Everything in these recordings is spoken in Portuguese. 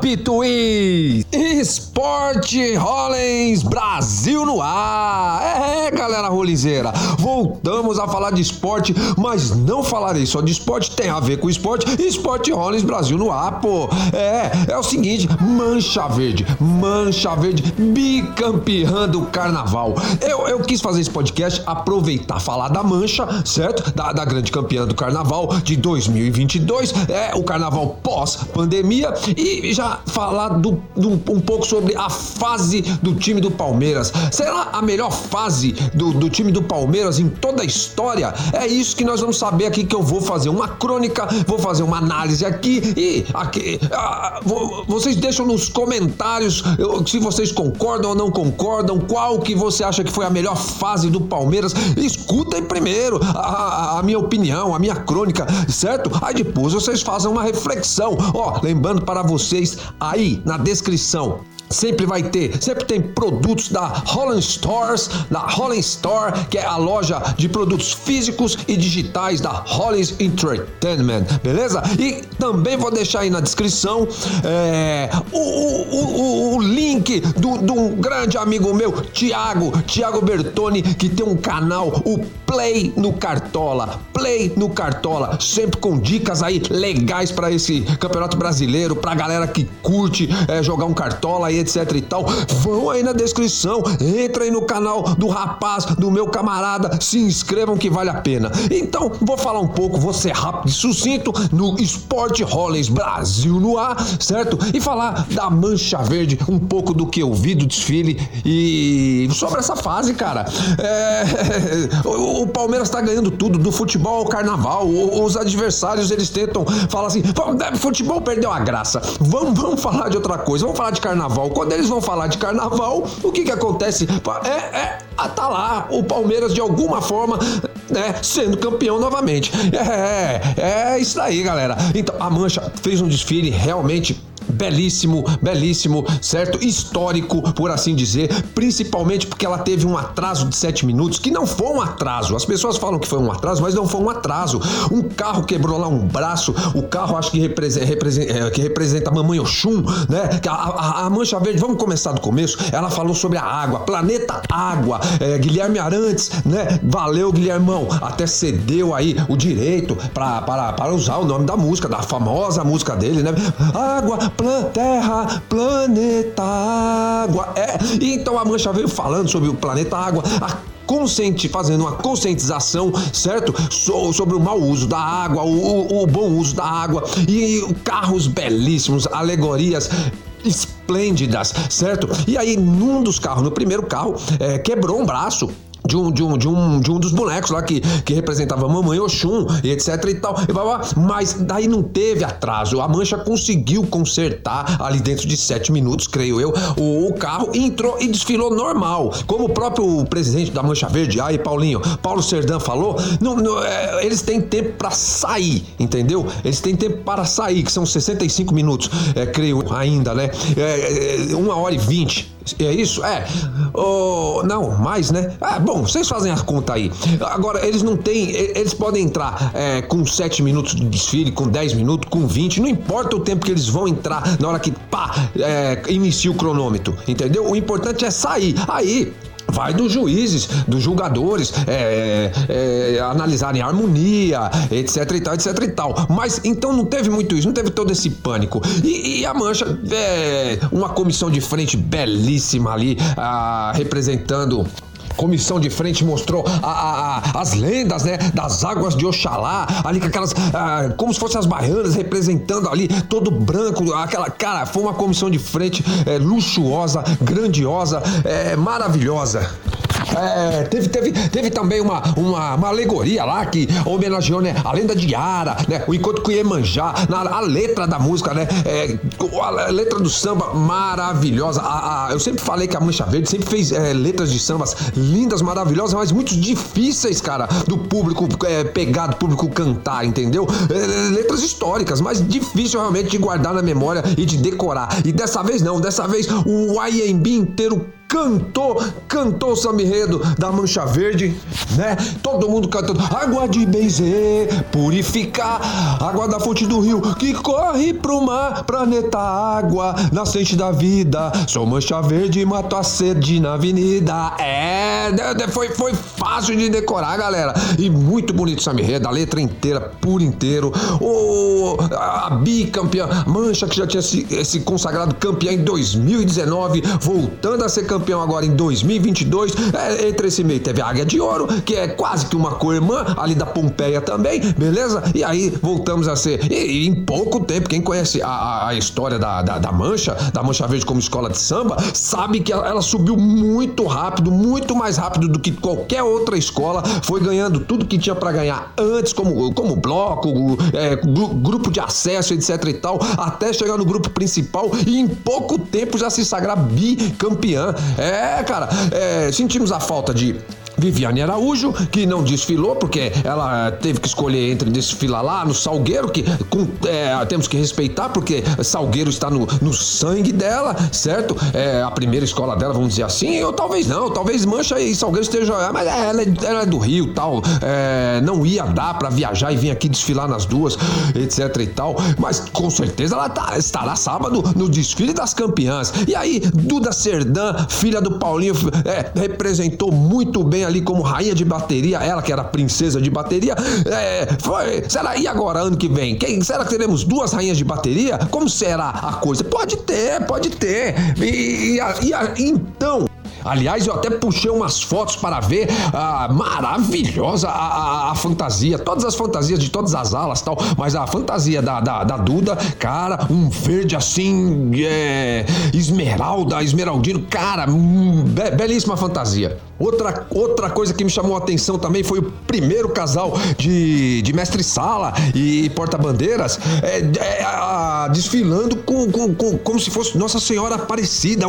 Pituí! Esporte Rollins Brasil no ar! É, galera rolinzeira, voltamos a falar de esporte, mas não falarei só de esporte, tem a ver com esporte. Esporte Rollins Brasil no ar, pô! É, é o seguinte, Mancha Verde, Mancha Verde, bicampeã do carnaval. Eu, eu quis fazer esse podcast, aproveitar, falar da Mancha, certo? Da, da grande campeã do carnaval de 2022, é o carnaval pós-pandemia e já falar do, do, um pouco sobre a fase do time do Palmeiras. Será a melhor fase do, do time do Palmeiras em toda a história? É isso que nós vamos saber aqui que eu vou fazer uma crônica, vou fazer uma análise aqui e aqui, vocês deixam nos comentários se vocês concordam ou não concordam, qual que você acha que foi a melhor fase do Palmeiras. Escutem primeiro a, a, a minha opinião, a minha crônica, certo? Aí depois vocês fazem uma reflexão. Ó, lembrando para vocês aí na descrição Sempre vai ter, sempre tem produtos da Holland Stores, da Holland Store, que é a loja de produtos físicos e digitais da Holland Entertainment, beleza? E também vou deixar aí na descrição é, o, o, o, o, link do, do um grande amigo meu, Tiago, Tiago Bertoni, que tem um canal, o Play no Cartola, Play no Cartola, sempre com dicas aí legais para esse campeonato brasileiro, pra galera que curte é, jogar um cartola etc e tal, vão aí na descrição, entra aí no canal do rapaz, do meu camarada, se inscrevam que vale a pena. Então, vou falar um pouco, vou ser rápido e sucinto no Sport Rollins Brasil no ar, certo? E falar da Mancha Verde, um pouco do que eu vi do desfile e sobre essa fase, cara. É... o Palmeiras tá ganhando tudo, do futebol ao carnaval. Os adversários, eles tentam falar assim, futebol perdeu a graça. Vamos, vamos falar de outra coisa, vamos falar de carnaval carnaval. Quando eles vão falar de carnaval, o que que acontece? É, é tá lá o Palmeiras de alguma forma, né, sendo campeão novamente. É, é isso aí, galera. Então, a Mancha fez um desfile realmente belíssimo, belíssimo, certo? Histórico, por assim dizer, principalmente porque ela teve um atraso de 7 minutos, que não foi um atraso. As pessoas falam que foi um atraso, mas não foi um atraso. Um carro quebrou lá um braço, o carro acho que representa, é, que representa a Mamãe Oxum, né? A, a, a, Mancha Verde, vamos começar do começo. Ela falou sobre a água, planeta água. É, Guilherme Arantes, né? Valeu, Guilhermão. Até cedeu aí o direito para usar o nome da música, da famosa música dele, né? Água, plan, terra, planeta água. É, então a Mancha veio falando sobre o planeta água, consciente, fazendo uma conscientização, certo? So, sobre o mau uso da água, o, o, o bom uso da água e, e carros belíssimos, alegorias esplêndidas, certo? E aí, num dos carros, no primeiro carro, é, quebrou um braço de um, de um, de um, de um dos bonecos lá que, que representava mamãe Oxum e etc e tal. Mas daí não teve atraso. A mancha conseguiu consertar ali dentro de sete minutos, creio eu, o, o carro entrou e desfilou normal. Como o próprio presidente da Mancha Verde, aí Paulinho, Paulo Serdã falou, não, não, é, eles têm tempo para sair, entendeu? Eles têm tempo para sair, que são 65 minutos, é, creio ainda, né? É, é, uma hora e vinte. É isso? É. Oh, não, mais, né? Ah, bom, vocês fazem a conta aí. Agora, eles não têm. Eles podem entrar é, com 7 minutos de desfile, com 10 minutos, com 20. Não importa o tempo que eles vão entrar na hora que pá, é, inicia o cronômetro. Entendeu? O importante é sair. Aí, vai dos juízes, dos julgadores, é, é, analisarem a harmonia, etc e tal, etc e tal. Mas então não teve muito isso, não teve todo esse pânico. E, e a Mancha, é, uma comissão de frente belíssima ali, ah, representando comissão de frente mostrou a, a, a, as lendas, né, das águas de Oxalá, ali com aquelas, ah, como se fossem as baianas representando ali, todo branco, aquela, cara, foi uma comissão de frente é, luxuosa, grandiosa, é, maravilhosa. É, teve, teve, teve também uma, uma, uma, alegoria lá que homenageou né, a lenda de Yara, né, o encontro com Iemanjá, na, a letra da música, né, é, a letra do samba maravilhosa. A, a, eu sempre falei que a Mancha Verde sempre fez é, letras de sambas lindas, maravilhosas, mas muito difíceis, cara, do público é, pegar, do público cantar, entendeu? É, letras históricas, mas difícil realmente de guardar na memória e de decorar. E dessa vez não, dessa vez o IMB inteiro cantou, cantou o samba-enredo da Mancha Verde, né? Todo mundo cantando água de benzer, purificar, água da fonte do rio que corre pro mar, planeta água, nascente da vida. Sou Mancha Verde mato a sede na avenida. É, foi, foi fácil de decorar, galera. E muito bonito o samba-enredo, a letra inteira, por inteiro. O, a, bicampeã Mancha que já tinha se, se consagrado campeã em 2019, voltando a ser campeã campeão agora em 2022. É, entre esse meio teve a Águia de Ouro, que é quase que uma co-irmã ali da Pompeia também, beleza? E aí voltamos a ser. E, e em pouco tempo, quem conhece a, a história da, da, da, Mancha, da Mancha Verde como escola de samba, sabe que ela, ela subiu muito rápido, muito mais rápido do que qualquer outra escola. Foi ganhando tudo que tinha para ganhar antes, como, como bloco, é, grupo de acesso, etc e tal, até chegar no grupo principal e em pouco tempo já se sagrar bicampeã. É, cara, é, sentimos a falta de Viviane Araújo, que não desfilou, porque ela teve que escolher entre desfilar lá no Salgueiro, que com, é, temos que respeitar, porque Salgueiro está no, no sangue dela, certo? É a primeira escola dela, vamos dizer assim, ou talvez não, talvez Mancha e Salgueiro estejam. É, mas ela é, ela é do Rio tal, é, não ia dar para viajar e vir aqui desfilar nas duas, etc e tal, mas com certeza ela tá, estará sábado no desfile das campeãs. E aí, Duda Serdã, filha do Paulinho, é, representou muito bem ali como rainha de bateria, ela que era princesa de bateria. É, foi, será? E agora, ano que vem? Quem, será que teremos duas rainhas de bateria? Como será a coisa? Pode ter, pode ter. E, e, e então. Aliás, eu até puxei umas fotos para ver ah, maravilhosa a, a, a, fantasia, todas as fantasias de todas as alas tal, mas a fantasia da, da, da Duda, cara, um verde assim, é, esmeralda, esmeraldino, cara, hum, be, belíssima fantasia. Outra, outra coisa que me chamou a atenção também foi o primeiro casal de, de mestre-sala e porta-bandeiras é, é, desfilando com, com, com, como se fosse Nossa Senhora Aparecida.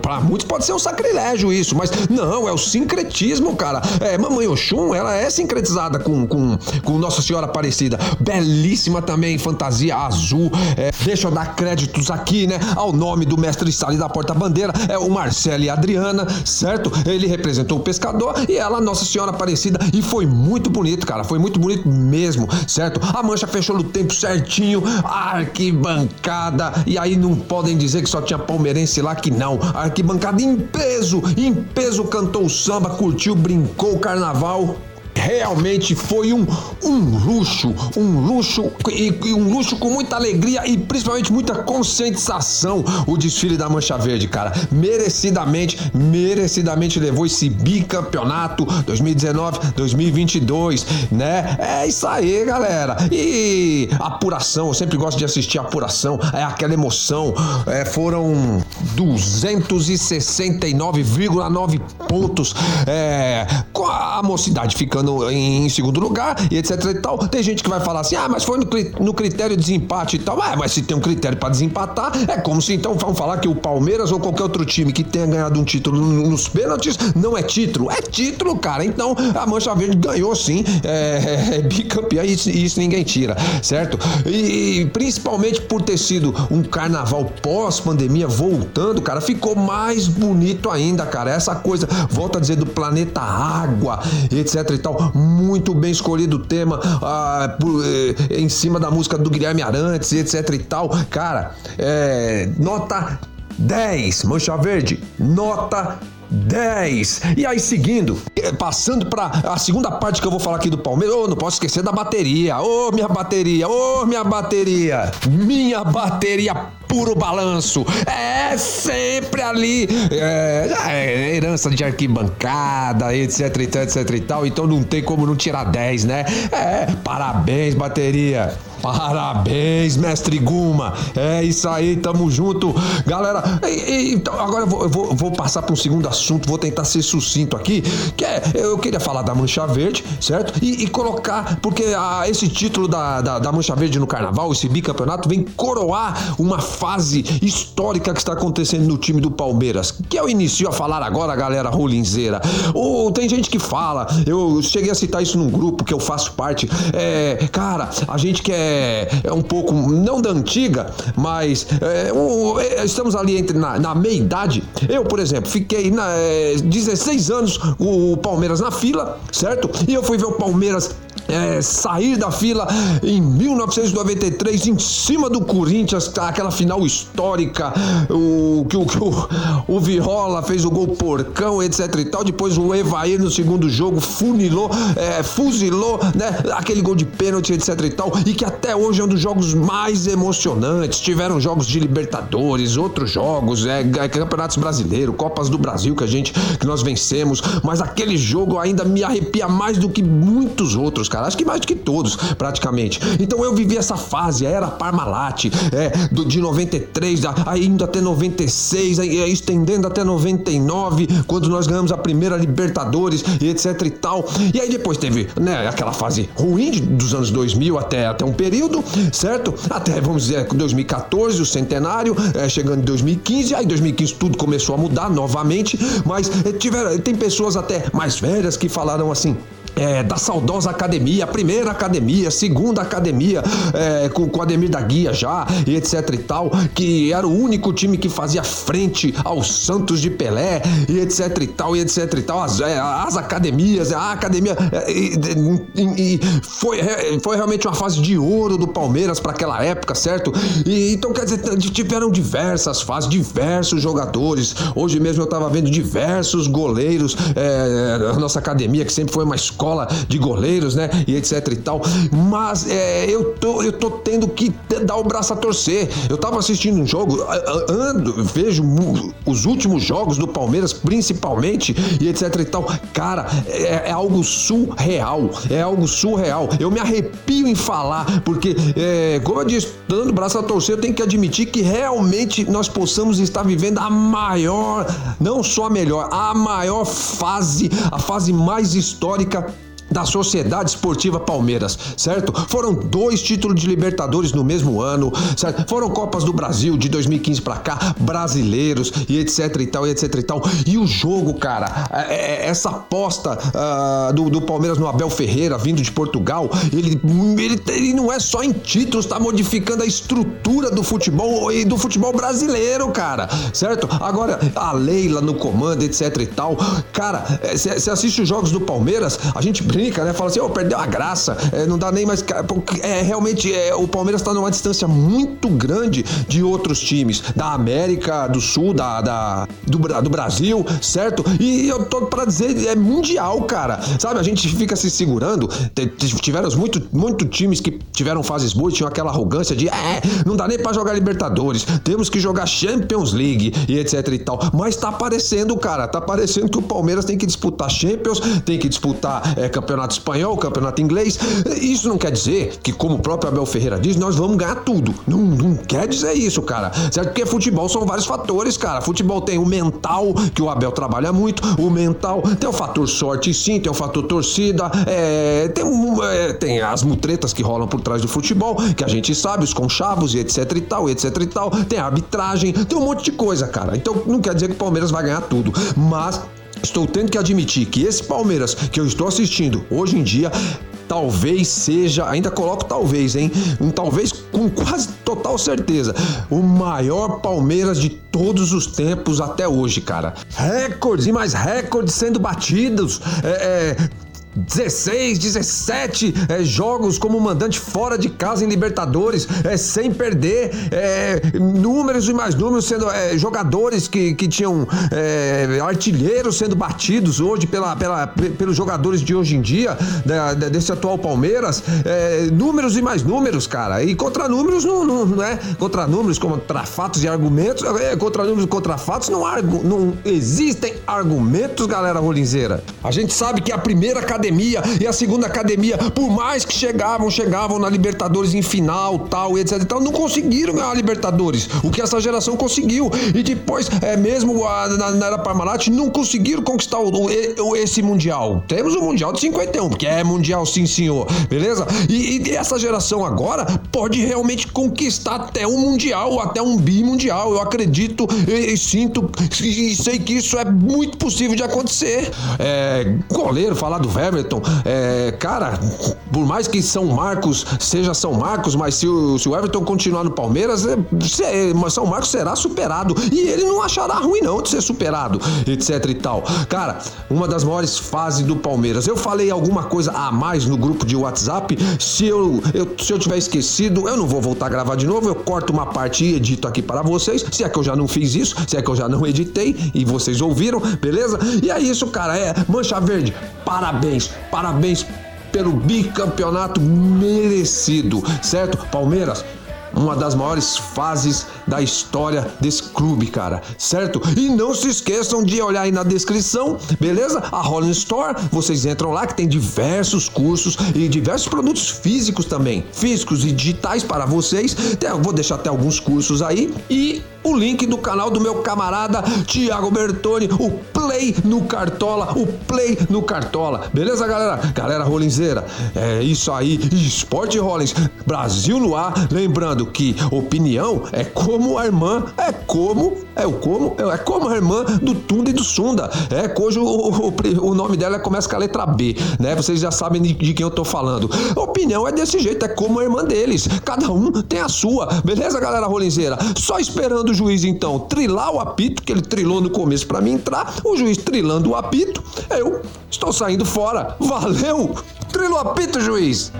Para muitos pode ser um sacrilégio isso, mas não, é o sincretismo, cara. É, Mamãe Oxum, ela é sincretizada com, com, com Nossa Senhora Aparecida. Belíssima também, fantasia azul. É, deixa eu dar créditos aqui, né, ao nome do mestre-sala e da porta-bandeira. É o Marcelo e Adriana, certo? Ele representou o pescador e ela, Nossa Senhora Aparecida. E foi muito bonito, cara. Foi muito bonito mesmo, certo? A mancha fechou no tempo certinho, arquibancada. E aí não podem dizer que só tinha palmeirense lá que não. Arquibancada em peso, em peso cantou samba, curtiu, brincou o carnaval realmente foi um, um luxo, um luxo e, e, um luxo com muita alegria e principalmente muita conscientização o desfile da Mancha Verde, cara. Merecidamente, merecidamente levou esse bicampeonato 2019-2022, né? É isso aí, galera. E apuração, eu sempre gosto de assistir apuração, é aquela emoção. É, foram 269,9 pontos é, com a mocidade ficando no, em segundo lugar e etc e tal. Tem gente que vai falar assim, ah, mas foi no, no critério de desempate e tal. Ah, mas se tem um critério para desempatar, é como se então vão falar que o Palmeiras ou qualquer outro time que tenha ganhado um título nos pênaltis não é título. É título, cara. Então a Mancha Verde ganhou sim, é, é, é bicampeã e isso, isso, ninguém tira, certo? E, e principalmente por ter sido um carnaval pós-pandemia voltando, cara, ficou mais bonito ainda, cara. Essa coisa, volta a dizer, do planeta água, etc e tal muito bem escolhido o tema ah, por, eh, em cima da música do Guilherme Arantes, etc e tal. Cara, é, nota 10, Mancha Verde, nota 10. E aí, seguindo, eh, passando para a segunda parte que eu vou falar aqui do Palmeiras, oh, não posso esquecer da bateria. Ô, oh, minha bateria, ô, oh, minha bateria, minha bateria puro balanço. É sempre ali. É, é herança de arquibancada, etc, etc, etc e tal. Então não tem como não tirar 10, né? É, parabéns, bateria. Parabéns, mestre Guma. É isso aí, tamo junto. Galera, e, e, então, agora eu vou, eu vou, passar para um segundo assunto, vou tentar ser sucinto aqui, que é, eu queria falar da Mancha Verde, certo? E, e colocar, porque a, esse título da, da, da, Mancha Verde no Carnaval, esse bicampeonato, vem coroar uma fase histórica que está acontecendo no time do Palmeiras, que eu inicio a falar agora, galera rolinzeira. Ou tem gente que fala, eu cheguei a citar isso num grupo que eu faço parte, é, cara, a gente quer é, é um pouco, não da antiga, mas é, o, é, estamos ali entre, na, na meia idade. Eu, por exemplo, fiquei na, é, 16 anos o Palmeiras na fila, certo? E eu fui ver o Palmeiras é, sair da fila em 1993 em cima do Corinthians, aquela final histórica, o que o, o, o fez o gol porcão, etc e tal. Depois o Evair no segundo jogo funilou, é, fuzilou, né? Aquele gol de pênalti, etc e tal. E que até hoje é um dos jogos mais emocionantes. Tiveram jogos de Libertadores, outros jogos, é, campeonatos brasileiros, Copas do Brasil que a gente que nós vencemos. Mas aquele jogo ainda me arrepia mais do que muitos outros, cara. Acho que mais do que todos, praticamente. Então eu vivi essa fase, era Parmalat, é, do, de 93, ainda até 96, aí, estendendo até 99, quando nós ganhamos a primeira Libertadores e etc e tal. E aí depois teve, né, aquela fase ruim de, dos anos 2000 até, até um período, certo? Até, vamos dizer, 2014, o centenário, é, chegando em 2015, aí 2015 tudo começou a mudar novamente, mas é, tiveram, tem pessoas até mais velhas que falaram assim, é, da saudosa academia, primeira academia, segunda academia, é, com, com Ademir da Guia já, e etc e tal, que era o único time que fazia frente aos Santos de Pelé, e etc e tal, e etc e tal, as, é, as academias, a academia, é, e, e, e foi, foi realmente uma fase de ouro do Palmeiras para aquela época, certo? E, então, quer dizer, tiveram diversas fases, diversos jogadores, hoje mesmo eu tava vendo diversos goleiros, é, a nossa academia, que sempre foi escola escola de goleiros, né? E etc e tal. Mas é, eu, tô, eu tô tendo que dar o braço a torcer. Eu tava assistindo um jogo, ando, vejo os últimos jogos do Palmeiras, principalmente, e etc e tal. Cara, é, é algo surreal. É algo surreal. Eu me arrepio em falar, porque, é, como eu disse, dando o braço a torcer, eu tenho que admitir que realmente nós possamos estar vivendo a maior, não só a melhor, a maior fase, a fase mais histórica da Sociedade Esportiva Palmeiras, certo? Foram dois títulos de Libertadores no mesmo ano, certo? Foram Copas do Brasil de 2015 para cá, brasileiros e etc e tal, e etc e tal. E o jogo, cara, é, é, essa aposta uh, do, do, Palmeiras no Abel Ferreira, vindo de Portugal, ele, ele, ele não é só em títulos, tá modificando a estrutura do futebol e do futebol brasileiro, cara, certo? Agora, a Leila no comando, etc e tal. Cara, você é, assiste os jogos do Palmeiras, a gente brinca né? Fala assim, oh, perdeu a graça, é, não dá nem mais. É, realmente é, o Palmeiras está numa distância muito grande de outros times, da América do Sul, da, da do, do Brasil, certo? E eu tô para dizer, é mundial, cara. Sabe, a gente fica se segurando. Tiveram muito, muito times que tiveram fases boas, tinham aquela arrogância de, é, não dá nem para jogar Libertadores, temos que jogar Champions League e etc e tal. Mas tá aparecendo, cara, tá aparecendo que o Palmeiras tem que disputar Champions, tem que disputar é, campeonato campeonato espanhol, campeonato inglês. Isso não quer dizer que, como o próprio Abel Ferreira diz, nós vamos ganhar tudo. Não, não quer dizer isso, cara. Certo? Porque futebol são vários fatores, cara. Futebol tem o mental, que o Abel trabalha muito, o mental, tem o fator sorte, sim, tem o fator torcida, é, tem, é, tem as mutretas que rolam por trás do futebol, que a gente sabe, os conchavos e etc e tal, etc e tal, tem a arbitragem, tem um monte de coisa, cara. Então não quer dizer que o Palmeiras vai ganhar tudo, mas Estou tendo que admitir que esse Palmeiras que eu estou assistindo hoje em dia talvez seja, ainda coloco talvez, hein? Um talvez com quase total certeza, o maior Palmeiras de todos os tempos até hoje, cara. Recordes e mais recordes sendo batidos. É, é, 16, 17 é, jogos como mandante fora de casa em Libertadores, é, sem perder, é, números e mais números sendo é, jogadores que, que tinham é, artilheiros sendo batidos hoje pela, pela, pelos jogadores de hoje em dia, da, da, desse atual Palmeiras, é, números e mais números, cara. E contra números não, não, não é contra números, contra fatos e argumentos, contra números contra fatos não, não existem argumentos, galera rolinzeira. A gente sabe que a primeira academia e a segunda academia, por mais que chegavam, chegavam na Libertadores em final, tal, etc e tal, não conseguiram ganhar a Libertadores. O que essa geração conseguiu. E depois, é mesmo a, na, na era Parmalat, não conseguiram conquistar o, o, esse Mundial. Temos o Mundial de 51, porque é Mundial sim, senhor. Beleza? E, e essa geração agora pode realmente conquistar até um Mundial, até um bimundial. Eu acredito e, e sinto e sei que isso é muito possível de acontecer. É, goleiro, falar do verbo Everton, é, cara, por mais que São Marcos seja São Marcos, mas se o, se o Everton continuar no Palmeiras, é, São Marcos será superado. E ele não achará ruim, não, de ser superado, etc e tal. Cara, uma das maiores fases do Palmeiras. Eu falei alguma coisa a mais no grupo de WhatsApp. Se eu, eu, se eu tiver esquecido, eu não vou voltar a gravar de novo. Eu corto uma parte e edito aqui para vocês. Se é que eu já não fiz isso, se é que eu já não editei e vocês ouviram, beleza? E é isso, cara. É Mancha Verde, parabéns, parabéns pelo bicampeonato merecido, certo? Palmeiras, uma das maiores fases da história desse clube, cara, certo? E não se esqueçam de olhar aí na descrição, beleza? A Rolling Store, vocês entram lá que tem diversos cursos e diversos produtos físicos também, físicos e digitais para vocês. vou deixar até alguns cursos aí e o link do canal do meu camarada Tiago Bertoni, o Play no Cartola, o Play no Cartola. Beleza, galera? Galera rolinzeira, é isso aí. Esporte Rollins, Brasil no ar. Lembrando que opinião é como a irmã, é como, é o como, é como a irmã do Tunda e do Sunda. É cujo o, o, o, nome dela começa com a letra B, né? Vocês já sabem de, de quem eu tô falando. Opinião é desse jeito, é como a irmã deles. Cada um tem a sua. Beleza, galera rolinzeira? Só esperando o juiz então trilar o apito, que ele trilou no começo para mim entrar, o juiz trilando o apito, eu estou saindo fora. Valeu! Trilou apito, juiz!